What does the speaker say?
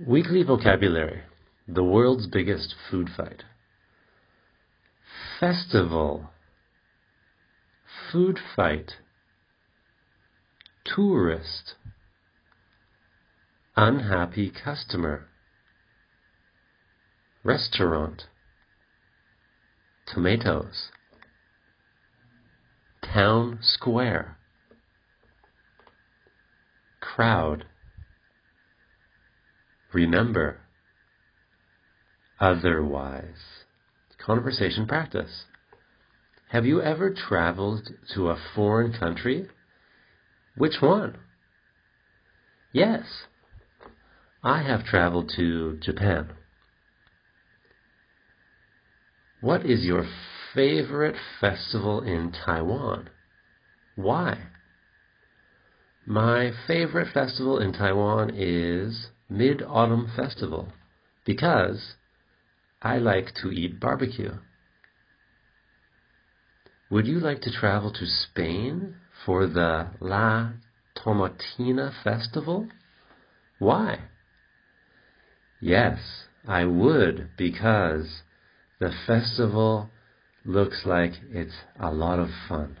Weekly vocabulary The world's biggest food fight. Festival. Food fight. Tourist. Unhappy customer. Restaurant. Tomatoes. Town square. Crowd. Remember. Otherwise. Conversation practice. Have you ever traveled to a foreign country? Which one? Yes. I have traveled to Japan. What is your favorite festival in Taiwan? Why? My favorite festival in Taiwan is Mid Autumn Festival because I like to eat barbecue. Would you like to travel to Spain for the La Tomatina Festival? Why? Yes, I would because the festival looks like it's a lot of fun.